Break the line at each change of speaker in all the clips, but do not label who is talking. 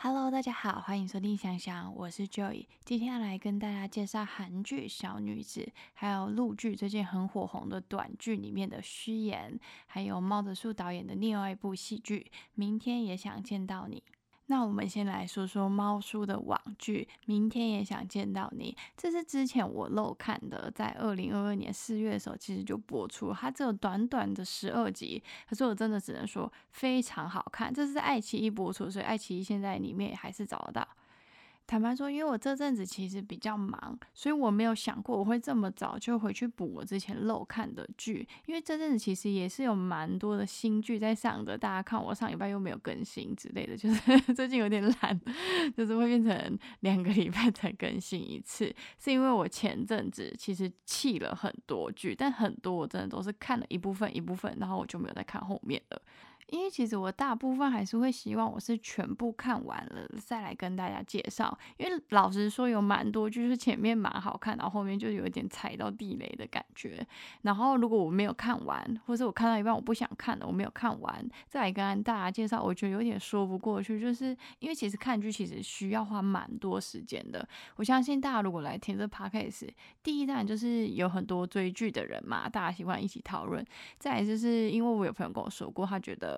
Hello，大家好，欢迎收听香香，我是 Joy，今天要来跟大家介绍韩剧《小女子》，还有陆剧最近很火红的短剧里面的虚言，还有猫的树导演的另外一部戏剧《明天也想见到你》。那我们先来说说猫叔的网剧，明天也想见到你。这是之前我漏看的，在二零二二年四月的时候，其实就播出。它只有短短的十二集，可是我真的只能说非常好看。这是爱奇艺播出，所以爱奇艺现在里面还是找得到。坦白说，因为我这阵子其实比较忙，所以我没有想过我会这么早就回去补我之前漏看的剧。因为这阵子其实也是有蛮多的新剧在上的，大家看我上礼拜又没有更新之类的，就是 最近有点懒，就是会变成两个礼拜才更新一次。是因为我前阵子其实弃了很多剧，但很多我真的都是看了一部分一部分，然后我就没有再看后面了。因为其实我大部分还是会希望我是全部看完了再来跟大家介绍，因为老实说有蛮多就是前面蛮好看，然后后面就有一点踩到地雷的感觉。然后如果我没有看完，或者我看到一半我不想看了，我没有看完再来跟大家介绍，我觉得有点说不过去。就是因为其实看剧其实需要花蛮多时间的。我相信大家如果来听这 podcast，第一站就是有很多追剧的人嘛，大家喜欢一起讨论。再来就是因为我有朋友跟我说过，他觉得。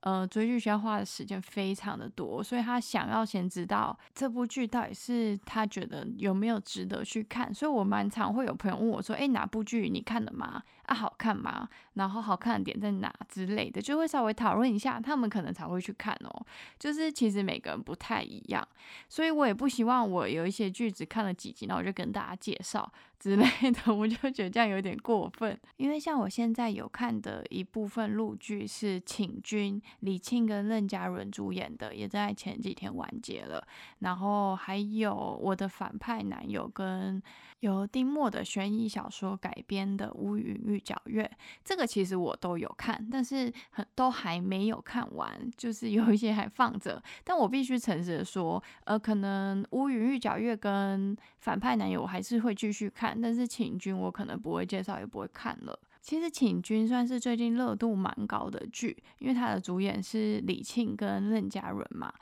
呃，追剧需要花的时间非常的多，所以他想要先知道这部剧到底是他觉得有没有值得去看。所以我蛮常会有朋友问我说：“哎，哪部剧你看了吗？啊，好看吗？然后好看的点在哪之类的，就会稍微讨论一下，他们可能才会去看哦。就是其实每个人不太一样，所以我也不希望我有一些剧只看了几集，然后我就跟大家介绍。”之类的，我就觉得这样有点过分。因为像我现在有看的一部分录剧是请君、李沁跟任嘉伦主演的，也在前几天完结了。然后还有我的反派男友跟由丁墨的悬疑小说改编的《乌云玉皎月》，这个其实我都有看，但是很都还没有看完，就是有一些还放着。但我必须诚实的说，呃，可能《乌云玉皎月》跟反派男友我还是会继续看。但是请君我可能不会介绍，也不会看了。其实请君算是最近热度蛮高的剧，因为它的主演是李沁跟任嘉伦嘛。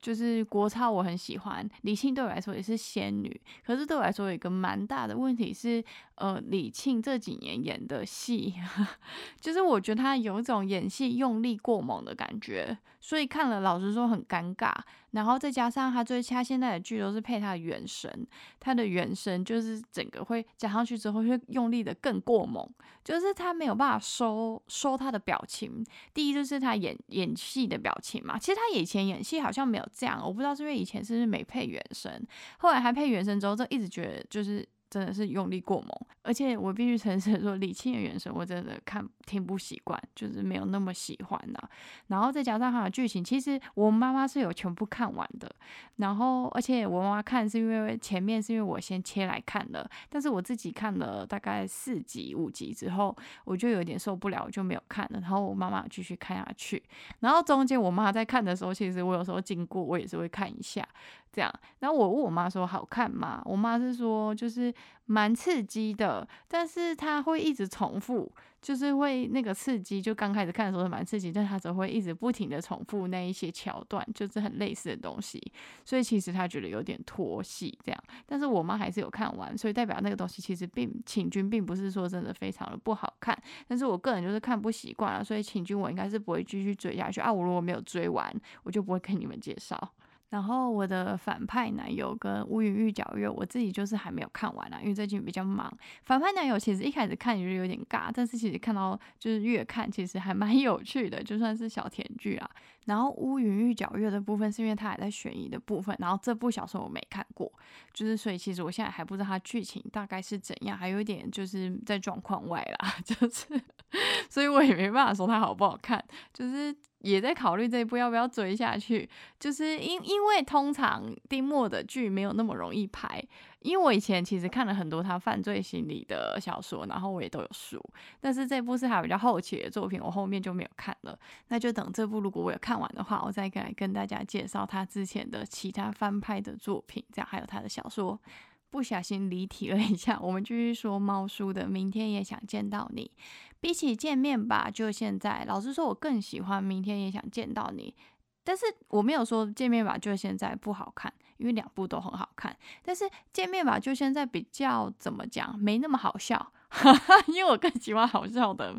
就是国超我很喜欢，李沁对我来说也是仙女。可是对我来说有一个蛮大的问题是，呃，李沁这几年演的戏，就是我觉得她有一种演戏用力过猛的感觉，所以看了老实说很尴尬。然后再加上他最他现在的剧都是配他的原声，他的原声就是整个会加上去之后会用力的更过猛，就是他没有办法收收他的表情。第一就是他演演戏的表情嘛，其实他以前演戏好像没有这样，我不知道是因为以前是不是没配原声，后来还配原声之后，就一直觉得就是。真的是用力过猛，而且我必须诚实说，李沁的原声我真的看听不习惯，就是没有那么喜欢呐。然后再加上它的剧情，其实我妈妈是有全部看完的。然后，而且我妈妈看是因为前面是因为我先切来看的，但是我自己看了大概四集五集之后，我就有点受不了，我就没有看了。然后我妈妈继续看下去，然后中间我妈在看的时候，其实我有时候经过我也是会看一下。这样，然后我问我妈说好看吗？我妈是说就是蛮刺激的，但是她会一直重复，就是会那个刺激，就刚开始看的时候是蛮刺激，但她只会一直不停的重复那一些桥段，就是很类似的东西，所以其实她觉得有点拖戏这样。但是我妈还是有看完，所以代表那个东西其实并请君并不是说真的非常的不好看，但是我个人就是看不习惯了，所以请君我应该是不会继续追下去啊。我如果没有追完，我就不会跟你们介绍。然后我的反派男友跟乌云玉皎月，我自己就是还没有看完啦，因为最近比较忙。反派男友其实一开始看也是有点尬，但是其实看到就是越看其实还蛮 有趣的，就算是小甜剧啦。然后乌云玉皎月的部分是因为它还在悬疑的部分，然后这部小说我没看过，就是所以其实我现在还不知道它剧情大概是怎样，还有一点就是在状况外啦，就是 所以我也没办法说它好不好看，就是。也在考虑这一部要不要追下去，就是因因为通常丁墨的剧没有那么容易拍，因为我以前其实看了很多他犯罪心理的小说，然后我也都有书，但是这部是他比较后期的作品，我后面就没有看了，那就等这部如果我有看完的话，我再来跟大家介绍他之前的其他翻拍的作品，这样还有他的小说。不小心离题了一下，我们继续说猫叔的。明天也想见到你，比起见面吧，就现在。老实说，我更喜欢明天也想见到你。但是我没有说见面吧，就现在不好看，因为两部都很好看。但是见面吧，就现在比较怎么讲，没那么好笑。哈 哈因为我更喜欢好笑的，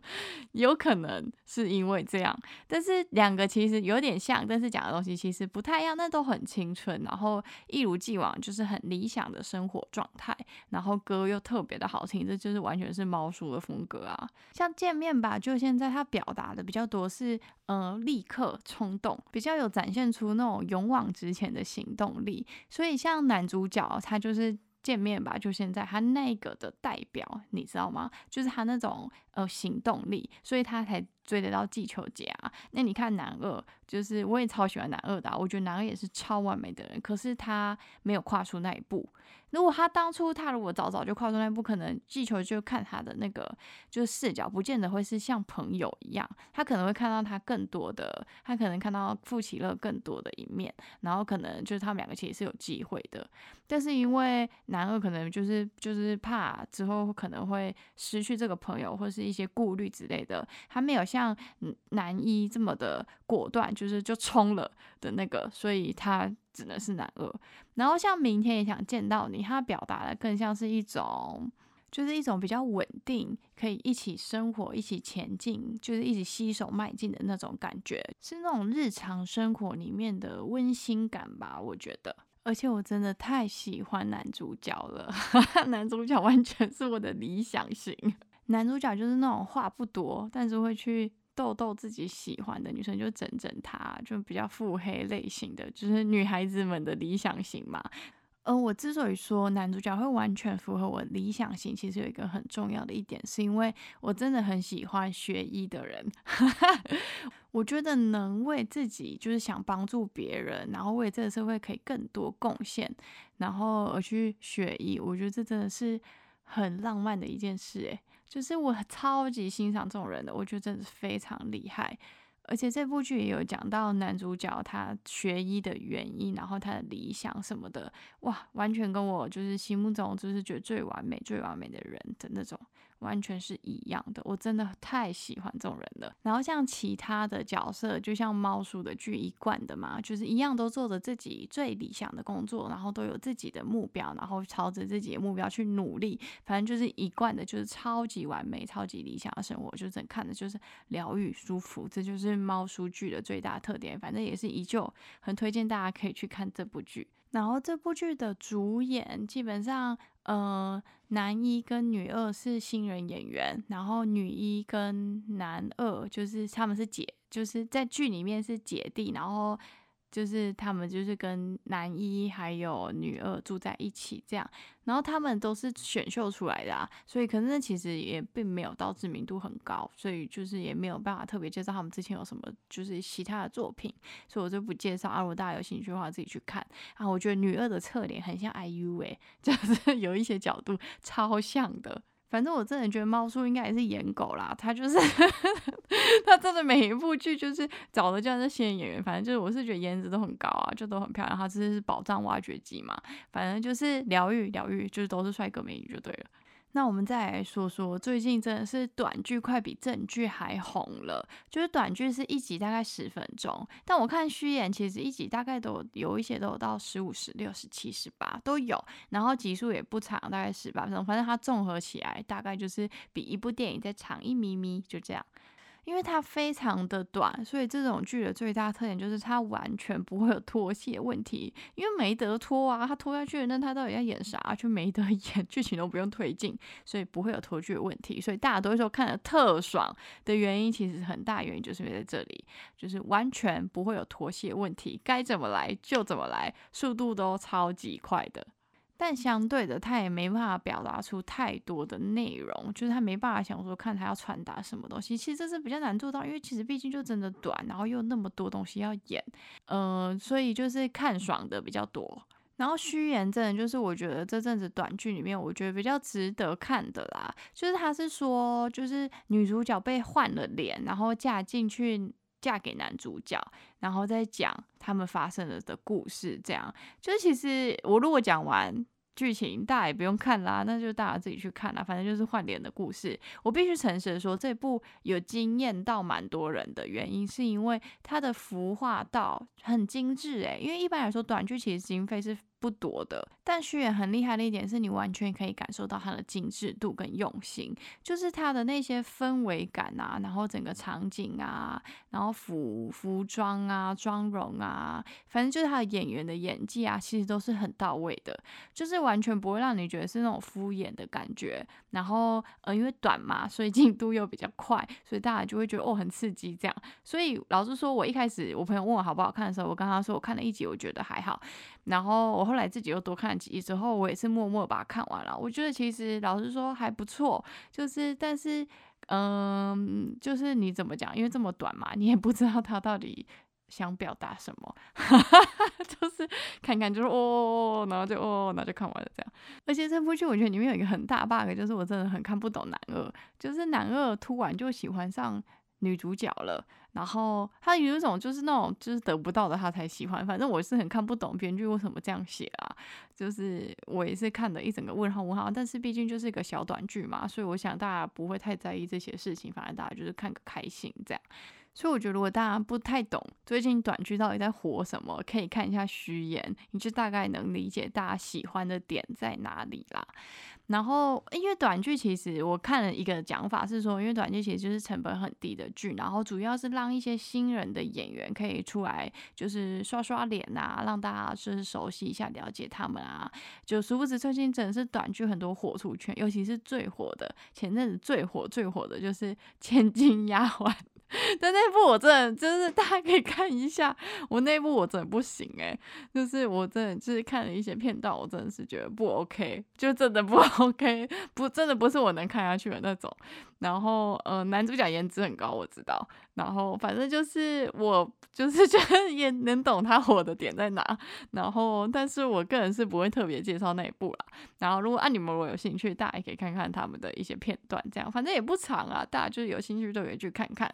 有可能是因为这样。但是两个其实有点像，但是讲的东西其实不太一样。但都很青春，然后一如既往就是很理想的生活状态。然后歌又特别的好听，这就是完全是猫叔的风格啊。像见面吧，就现在他表达的比较多是，呃，立刻冲动，比较有展现出那种勇往直前的行动力。所以像男主角他就是。见面吧，就现在他那个的代表，你知道吗？就是他那种呃行动力，所以他才追得到季秋姐啊。那你看男二，就是我也超喜欢男二的，我觉得男二也是超完美的人，可是他没有跨出那一步。如果他当初他如果早早就跨出那一步，可能季球就看他的那个就是视角，不见得会是像朋友一样，他可能会看到他更多的，他可能看到傅奇乐更多的一面，然后可能就是他们两个其实是有机会的，但是因为男二可能就是就是怕之后可能会失去这个朋友或是一些顾虑之类的，他没有像男一这么的果断，就是就冲了的那个，所以他。只能是男二，然后像明天也想见到你，他表达的更像是一种，就是一种比较稳定，可以一起生活、一起前进，就是一起携手迈进的那种感觉，是那种日常生活里面的温馨感吧，我觉得。而且我真的太喜欢男主角了，男主角完全是我的理想型。男主角就是那种话不多，但是会去。逗逗自己喜欢的女生就整整她，就比较腹黑类型的，就是女孩子们的理想型嘛。而我之所以说男主角会完全符合我理想型，其实有一个很重要的一点，是因为我真的很喜欢学医的人。我觉得能为自己就是想帮助别人，然后为这个社会可以更多贡献，然后而去学医，我觉得这真的是很浪漫的一件事诶。就是我超级欣赏这种人的，我觉得真的是非常厉害。而且这部剧也有讲到男主角他学医的原因，然后他的理想什么的，哇，完全跟我就是心目中就是觉得最完美、最完美的人的那种。完全是一样的，我真的太喜欢这种人了。然后像其他的角色，就像猫叔的剧一贯的嘛，就是一样都做着自己最理想的工作，然后都有自己的目标，然后朝着自己的目标去努力。反正就是一贯的，就是超级完美、超级理想的生活，就整看的就是疗愈、舒服。这就是猫叔剧的最大特点。反正也是依旧很推荐大家可以去看这部剧。然后这部剧的主演基本上。呃，男一跟女二是新人演员，然后女一跟男二就是他们是姐，就是在剧里面是姐弟，然后。就是他们就是跟男一还有女二住在一起这样，然后他们都是选秀出来的啊，所以可能其实也并没有到知名度很高，所以就是也没有办法特别介绍他们之前有什么就是其他的作品，所以我就不介绍啊。如果大家有兴趣的话，自己去看啊。我觉得女二的侧脸很像 IU 诶，就是有一些角度超像的。反正我真的觉得猫叔应该也是演狗啦，他就是 他真的每一部剧就是找的就是新人演员，反正就是我是觉得颜值都很高啊，就都很漂亮，他这是宝藏挖掘机嘛，反正就是疗愈疗愈，就是都是帅哥美女就对了。那我们再来说说，最近真的是短剧快比正剧还红了。就是短剧是一集大概十分钟，但我看虚演其实一集大概都有一些都有到十五、十六、十七、十八都有，然后集数也不长，大概十八分钟，反正它综合起来大概就是比一部电影再长一咪咪，就这样。因为它非常的短，所以这种剧的最大特点就是它完全不会有脱戏问题。因为没得脱啊，它脱下去，那它到底要演啥？就没得 演，剧情都不用推进，所以不会有脱剧的问题。所以大家都说看的特爽的原因，其实很大原因就是因为在这里，就是完全不会有脱戏问题，该怎么来就怎么来，速度都超级快的。但相对的，他也没办法表达出太多的内容，就是他没办法想说看他要传达什么东西。其实这是比较难做到，因为其实毕竟就真的短，然后又那么多东西要演，嗯，所以就是看爽的比较多。然后虚言真的就是我觉得这阵子短剧里面，我觉得比较值得看的啦，就是他是说，就是女主角被换了脸，然后嫁进去。嫁给男主角，然后再讲他们发生了的故事，这样就是其实我如果讲完剧情大家也不用看啦，那就大家自己去看啦。反正就是换脸的故事。我必须诚实的说，这部有惊艳到蛮多人的原因，是因为它的服化道很精致诶。因为一般来说，短剧其实经费是。不多的，但虚演很厉害的一点是你完全可以感受到它的精致度跟用心，就是它的那些氛围感啊，然后整个场景啊，然后服服装啊、妆容啊，反正就是他的演员的演技啊，其实都是很到位的，就是完全不会让你觉得是那种敷衍的感觉。然后呃，因为短嘛，所以进度又比较快，所以大家就会觉得哦很刺激这样。所以老实说，我一开始我朋友问我好不好看的时候，我跟他说我看了一集，我觉得还好。然后我后来自己又多看了几集之后，我也是默默把它看完了。我觉得其实老实说还不错，就是但是嗯，就是你怎么讲？因为这么短嘛，你也不知道他到底想表达什么，就是看看就是哦，然后就哦，然后就看完了这样。而且这部剧我觉得里面有一个很大 bug，就是我真的很看不懂男二，就是男二突然就喜欢上女主角了。然后他有一种就是那种就是得不到的他才喜欢，反正我是很看不懂编剧为什么这样写啊，就是我也是看的一整个问号问号。但是毕竟就是一个小短剧嘛，所以我想大家不会太在意这些事情，反正大家就是看个开心这样。所以我觉得如果大家不太懂最近短剧到底在火什么，可以看一下虚言，你就大概能理解大家喜欢的点在哪里啦。然后，因为短剧其实我看了一个讲法是说，因为短剧其实就是成本很低的剧，然后主要是让一些新人的演员可以出来，就是刷刷脸啊，让大家就是熟悉一下、了解他们啊。就殊不知最近真的是短剧很多火出圈，尤其是最火的，前阵子最火最火的就是《千金丫鬟》。但那部我真的就是大家可以看一下，我那部我真的不行诶，就是我真的就是看了一些片段，我真的是觉得不 OK，就真的不 OK，OK，不真的不是我能看下去的那种。然后呃，男主角颜值很高，我知道。然后反正就是我 就是觉得也能懂他火的点在哪。然后但是我个人是不会特别介绍那一部啦。然后如果按你们如果有兴趣，大家也可以看看他们的一些片段，这样反正也不长啊，大家就是有兴趣都可以去看看。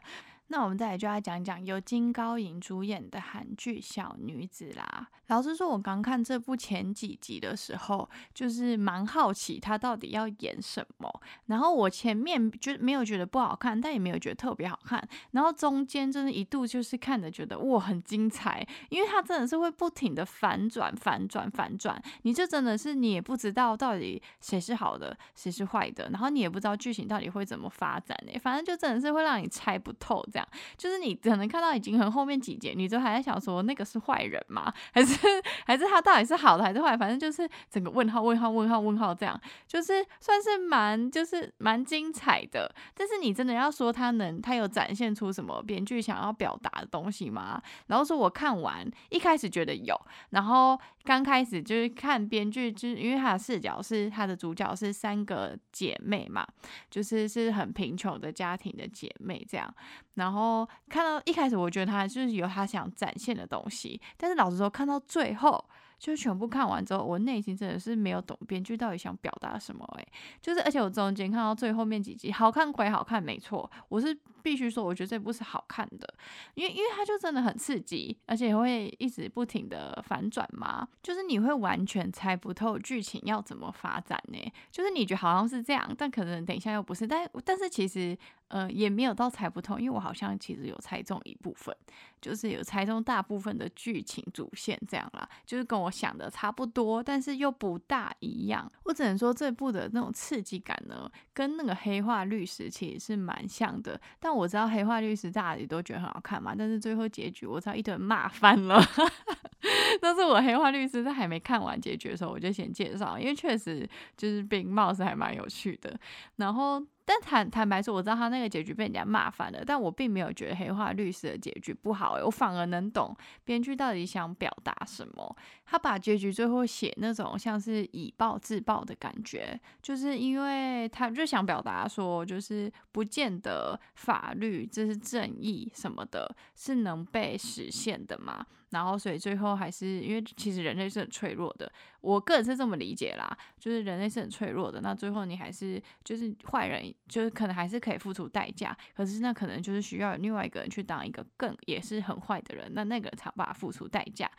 那我们再来就要讲讲由金高银主演的韩剧《小女子》啦。老实说，我刚看这部前几集的时候，就是蛮好奇她到底要演什么。然后我前面就没有觉得不好看，但也没有觉得特别好看。然后中间真的一度就是看的觉得哇很精彩，因为它真的是会不停的反转、反转、反转，你就真的是你也不知道到底谁是好的，谁是坏的，然后你也不知道剧情到底会怎么发展呢？反正就真的是会让你猜不透这。就是你可能看到已经很后面几节，你都还在想说那个是坏人吗？还是还是他到底是好的还是坏？反正就是整个问号问号问号问号这样，就是算是蛮就是蛮精彩的。但是你真的要说他能他有展现出什么编剧想要表达的东西吗？然后说我看完一开始觉得有，然后刚开始就是看编剧，就是因为他的视角是他的主角是三个姐妹嘛，就是是很贫穷的家庭的姐妹这样。然然后看到一开始，我觉得他就是有他想展现的东西，但是老实说，看到最后。就全部看完之后，我内心真的是没有懂编剧到底想表达什么诶，就是而且我中间看到最后面几集，好看归好看，没错，我是必须说，我觉得这部是好看的，因为因为它就真的很刺激，而且会一直不停的反转嘛，就是你会完全猜不透剧情要怎么发展呢？就是你觉得好像是这样，但可能等一下又不是，但但是其实呃也没有到猜不透，因为我好像其实有猜中一部分，就是有猜中大部分的剧情主线这样啦，就是跟我。想的差不多，但是又不大一样。我只能说这部的那种刺激感呢，跟那个黑化律师其实是蛮像的。但我知道黑化律师大家也都觉得很好看嘛，但是最后结局我知道一顿骂翻了。是我黑化律师在还没看完结局的时候，我就先介绍，因为确实就是冰貌似还蛮有趣的。然后。但坦坦白说，我知道他那个结局被人家骂翻了，但我并没有觉得黑化律师的结局不好诶，我反而能懂编剧到底想表达什么。他把结局最后写那种像是以暴制暴的感觉，就是因为他就想表达说，就是不见得法律这是正义什么的，是能被实现的嘛。然后，所以最后还是因为其实人类是很脆弱的，我个人是这么理解啦，就是人类是很脆弱的。那最后你还是就是坏人，就是可能还是可以付出代价，可是那可能就是需要另外一个人去当一个更也是很坏的人，那那个才把付出代价。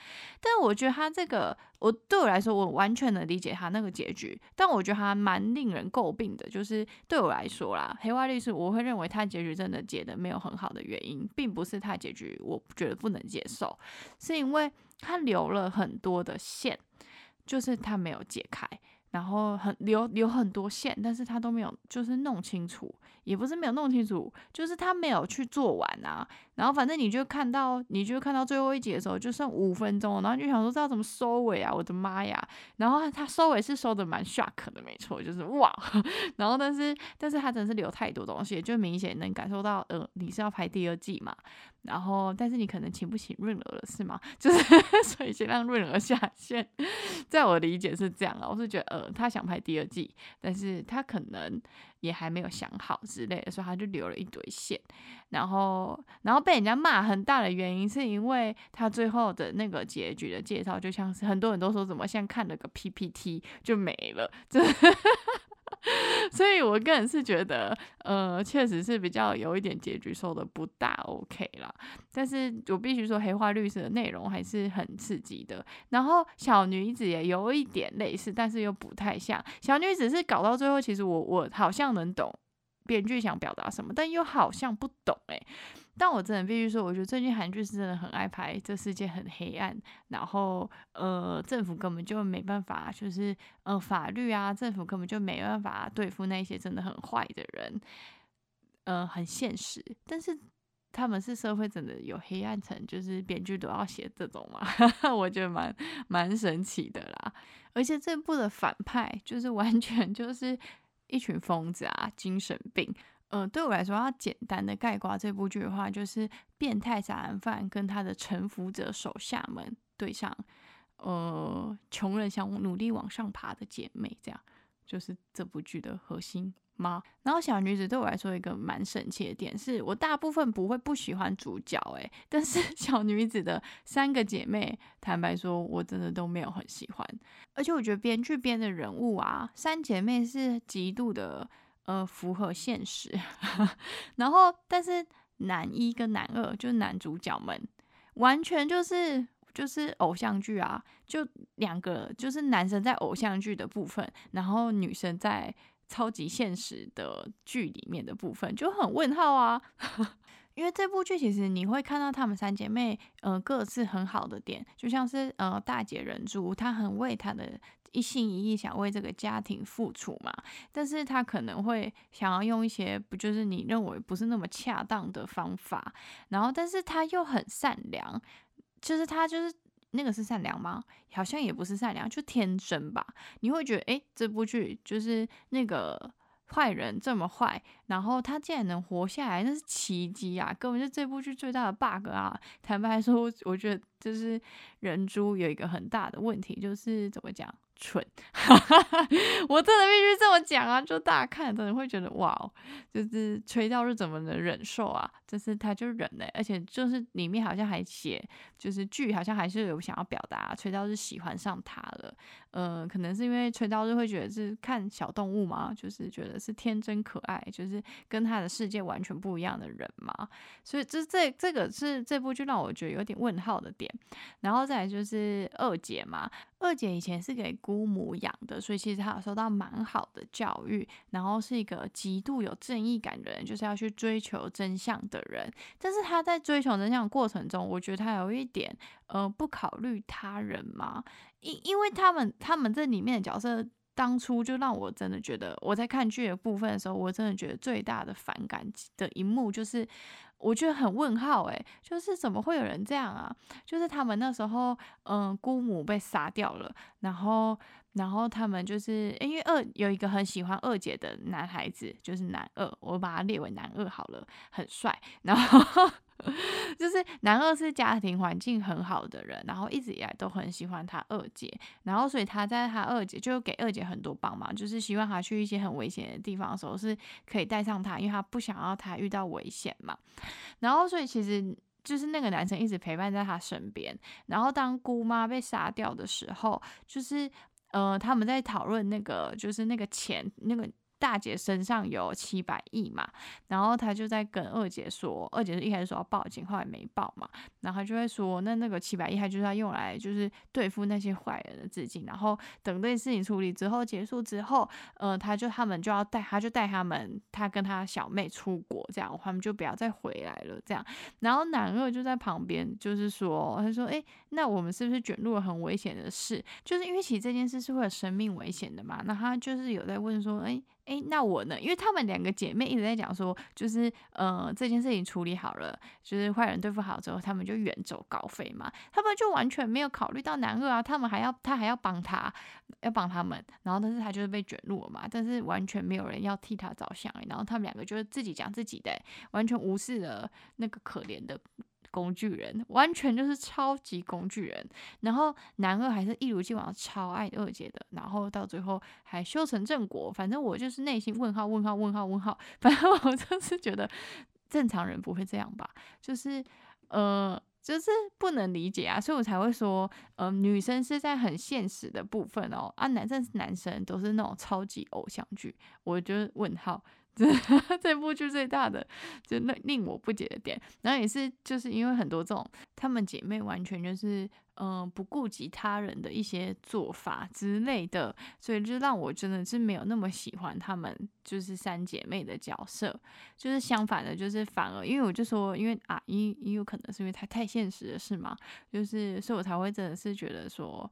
但我觉得他这个我对我来说，我完全能理解他那个结局，但我觉得他蛮令人诟病的。就是对我来说啦，黑化律师，我会认为他结局真的结的没有很好的原因，并不是他结局我觉得不能接受，是因为他留了很多的线，就是他没有解开。然后很留留很多线，但是他都没有就是弄清楚，也不是没有弄清楚，就是他没有去做完啊。然后反正你就看到，你就看到最后一集的时候，就剩五分钟，然后就想说这要怎么收尾啊？我的妈呀！然后他收尾是收的蛮 shock 的，没错，就是哇。然后但是但是他真的是留太多东西，就明显能感受到，呃，你是要拍第二季嘛？然后但是你可能请不起润儿了，是吗？就是 所以先让润儿下线。在我理解是这样啊，我是觉得，呃，他想拍第二季，但是他可能也还没有想好之类的，所以他就留了一堆线。然后然后被人家骂很大的原因，是因为他最后的那个结局的介绍，就像是很多人都说怎么像看了个 PPT 就没了，这哈哈哈。所以，我个人是觉得，呃，确实是比较有一点结局收的不大 OK 啦。但是我必须说，黑化律师的内容还是很刺激的。然后，小女子也有一点类似，但是又不太像。小女子是搞到最后，其实我我好像能懂编剧想表达什么，但又好像不懂诶。但我真的必须说，我觉得最近韩剧是真的很爱拍这世界很黑暗，然后呃政府根本就没办法，就是呃法律啊政府根本就没办法对付那些真的很坏的人，呃很现实。但是他们是社会真的有黑暗层，就是编剧都要写这种嘛，我觉得蛮蛮神奇的啦。而且这部的反派就是完全就是一群疯子啊，精神病。嗯，对我来说，要简单的概括这部剧的话，就是变态杀人犯跟他的臣服者手下们对上，呃，穷人想努力往上爬的姐妹，这样就是这部剧的核心吗？然后小女子对我来说一个蛮神奇的点，是我大部分不会不喜欢主角，诶，但是 小女子的三个姐妹，坦白说，我真的都没有很喜欢，而且我觉得编剧编的人物啊，三姐妹是极度的。呃，符合现实。然后，但是男一跟男二就是男主角们，完全就是就是偶像剧啊，就两个就是男生在偶像剧的部分，然后女生在超级现实的剧里面的部分就很问号啊。因为这部剧其实你会看到她们三姐妹，呃，各自很好的点，就像是呃大姐人珠，她很为她的。一心一意想为这个家庭付出嘛，但是她可能会想要用一些不就是你认为不是那么恰当的方法，然后但是她又很善良，就是她就是那个是善良吗？好像也不是善良，就天生吧。你会觉得诶，这部剧就是那个。坏人这么坏，然后他竟然能活下来，那是奇迹啊！根本就这部剧最大的 bug 啊！坦白说，我觉得就是人猪有一个很大的问题，就是怎么讲？蠢，我真的必须这么讲啊！就大家看的人会觉得哇，就是吹到是怎么能忍受啊？就是他就忍嘞，而且就是里面好像还写，就是剧好像还是有想要表达吹到是喜欢上他了。呃，可能是因为吹到是会觉得是看小动物嘛，就是觉得是天真可爱，就是跟他的世界完全不一样的人嘛。所以这这这个是这部剧让我觉得有点问号的点。然后再来就是二姐嘛。二姐以前是给姑母养的，所以其实她有受到蛮好的教育，然后是一个极度有正义感的人，就是要去追求真相的人。但是她在追求真相的过程中，我觉得她有一点呃不考虑他人嘛，因因为他们他们这里面的角色。当初就让我真的觉得，我在看剧的部分的时候，我真的觉得最大的反感的一幕就是，我觉得很问号诶，就是怎么会有人这样啊？就是他们那时候，嗯，姑母被杀掉了，然后，然后他们就是因为二有一个很喜欢二姐的男孩子，就是男二，我把他列为男二好了，很帅，然后。就是男二是家庭环境很好的人，然后一直以来都很喜欢他二姐，然后所以他在他二姐就给二姐很多帮忙，就是希望他去一些很危险的地方的时候是可以带上他，因为他不想要他遇到危险嘛。然后所以其实就是那个男生一直陪伴在他身边，然后当姑妈被杀掉的时候，就是呃他们在讨论那个就是那个钱那个。大姐身上有七百亿嘛，然后他就在跟二姐说，二姐是一开始说要报警，后来没报嘛，然后他就会说，那那个七百亿他就是要用来就是对付那些坏人的资金，然后等这件事情处理之后结束之后，呃，他就他们就要带他就带他们，他跟他小妹出国，这样他们就不要再回来了，这样，然后男二就在旁边就是说，他说，哎，那我们是不是卷入了很危险的事？就是因为其实这件事是会有生命危险的嘛，那他就是有在问说，哎。哎，那我呢？因为他们两个姐妹一直在讲说，就是呃这件事情处理好了，就是坏人对付好之后，他们就远走高飞嘛。他们就完全没有考虑到男二啊，他们还要他还要帮他，要帮他们。然后但是他就是被卷入了嘛，但是完全没有人要替他着想。然后他们两个就是自己讲自己的，完全无视了那个可怜的。工具人完全就是超级工具人，然后男二还是一如既往超爱二姐的，然后到最后还修成正果。反正我就是内心问号问号问号问号，反正我就是觉得正常人不会这样吧，就是呃就是不能理解啊，所以我才会说，呃女生是在很现实的部分哦，啊男生是男生都是那种超级偶像剧，我就问号。这这部剧最大的就那令我不解的点，然后也是就是因为很多这种她们姐妹完全就是嗯不顾及他人的一些做法之类的，所以就让我真的是没有那么喜欢她们就是三姐妹的角色，就是相反的，就是反而因为我就说因为啊，也也有可能是因为她太现实了，是吗？就是所以我才会真的是觉得说。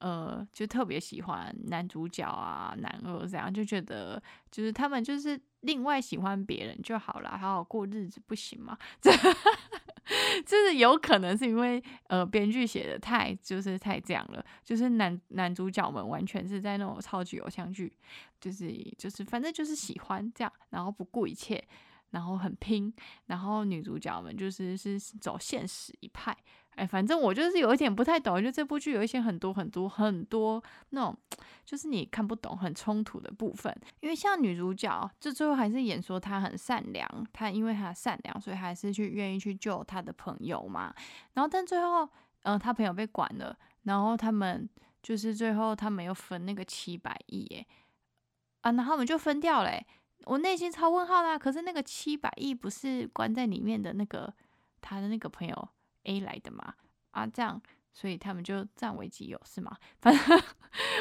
呃，就特别喜欢男主角啊，男二这样，就觉得就是他们就是另外喜欢别人就好了，好好过日子不行吗？这就是有可能是因为呃编剧写的太就是太这样了，就是男男主角们完全是在那种超级偶像剧，就是就是反正就是喜欢这样，然后不顾一切，然后很拼，然后女主角们就是是走现实一派。哎，反正我就是有一点不太懂，就这部剧有一些很多很多很多那种，就是你看不懂、很冲突的部分。因为像女主角，就最后还是演说她很善良，她因为她善良，所以还是去愿意去救她的朋友嘛。然后，但最后，嗯，她朋友被管了，然后他们就是最后他们又分那个七百亿，哎，啊，然后我们就分掉了。我内心超问号啦。可是那个七百亿不是关在里面的那个他的那个朋友。A 来的嘛啊，这样，所以他们就占为己有是吗？反正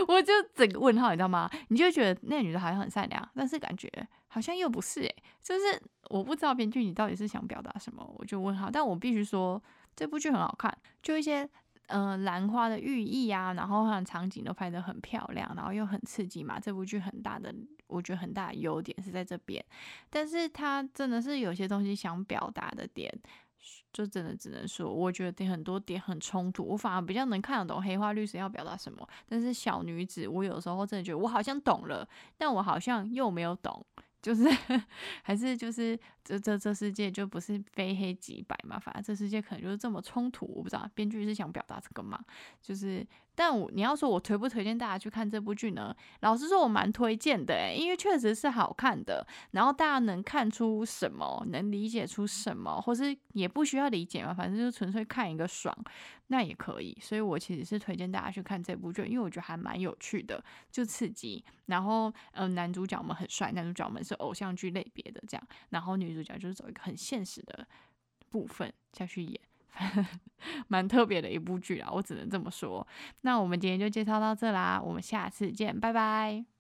我就整个问号，你知道吗？你就觉得那女的好像很善良，但是感觉好像又不是诶，就是我不知道编剧你到底是想表达什么，我就问号。但我必须说这部剧很好看，就一些嗯兰花的寓意啊，然后像场景都拍得很漂亮，然后又很刺激嘛。这部剧很大的，我觉得很大的优点是在这边，但是它真的是有些东西想表达的点。就真的只能说，我觉得很多点很冲突，我反而比较能看得懂黑化律师要表达什么。但是小女子，我有时候真的觉得我好像懂了，但我好像又没有懂，就是 还是就是这这这世界就不是非黑即白嘛，反正这世界可能就是这么冲突，我不知道编剧是想表达这个嘛？就是。但我你要说我推不推荐大家去看这部剧呢？老实说，我蛮推荐的诶，因为确实是好看的。然后大家能看出什么，能理解出什么，或是也不需要理解嘛，反正就纯粹看一个爽，那也可以。所以我其实是推荐大家去看这部剧，因为我觉得还蛮有趣的，就刺激。然后，嗯，男主角们很帅，男主角们是偶像剧类别的这样，然后女主角就是走一个很现实的部分下去演。蛮特别的一部剧啊，我只能这么说。那我们今天就介绍到这啦，我们下次见，拜拜。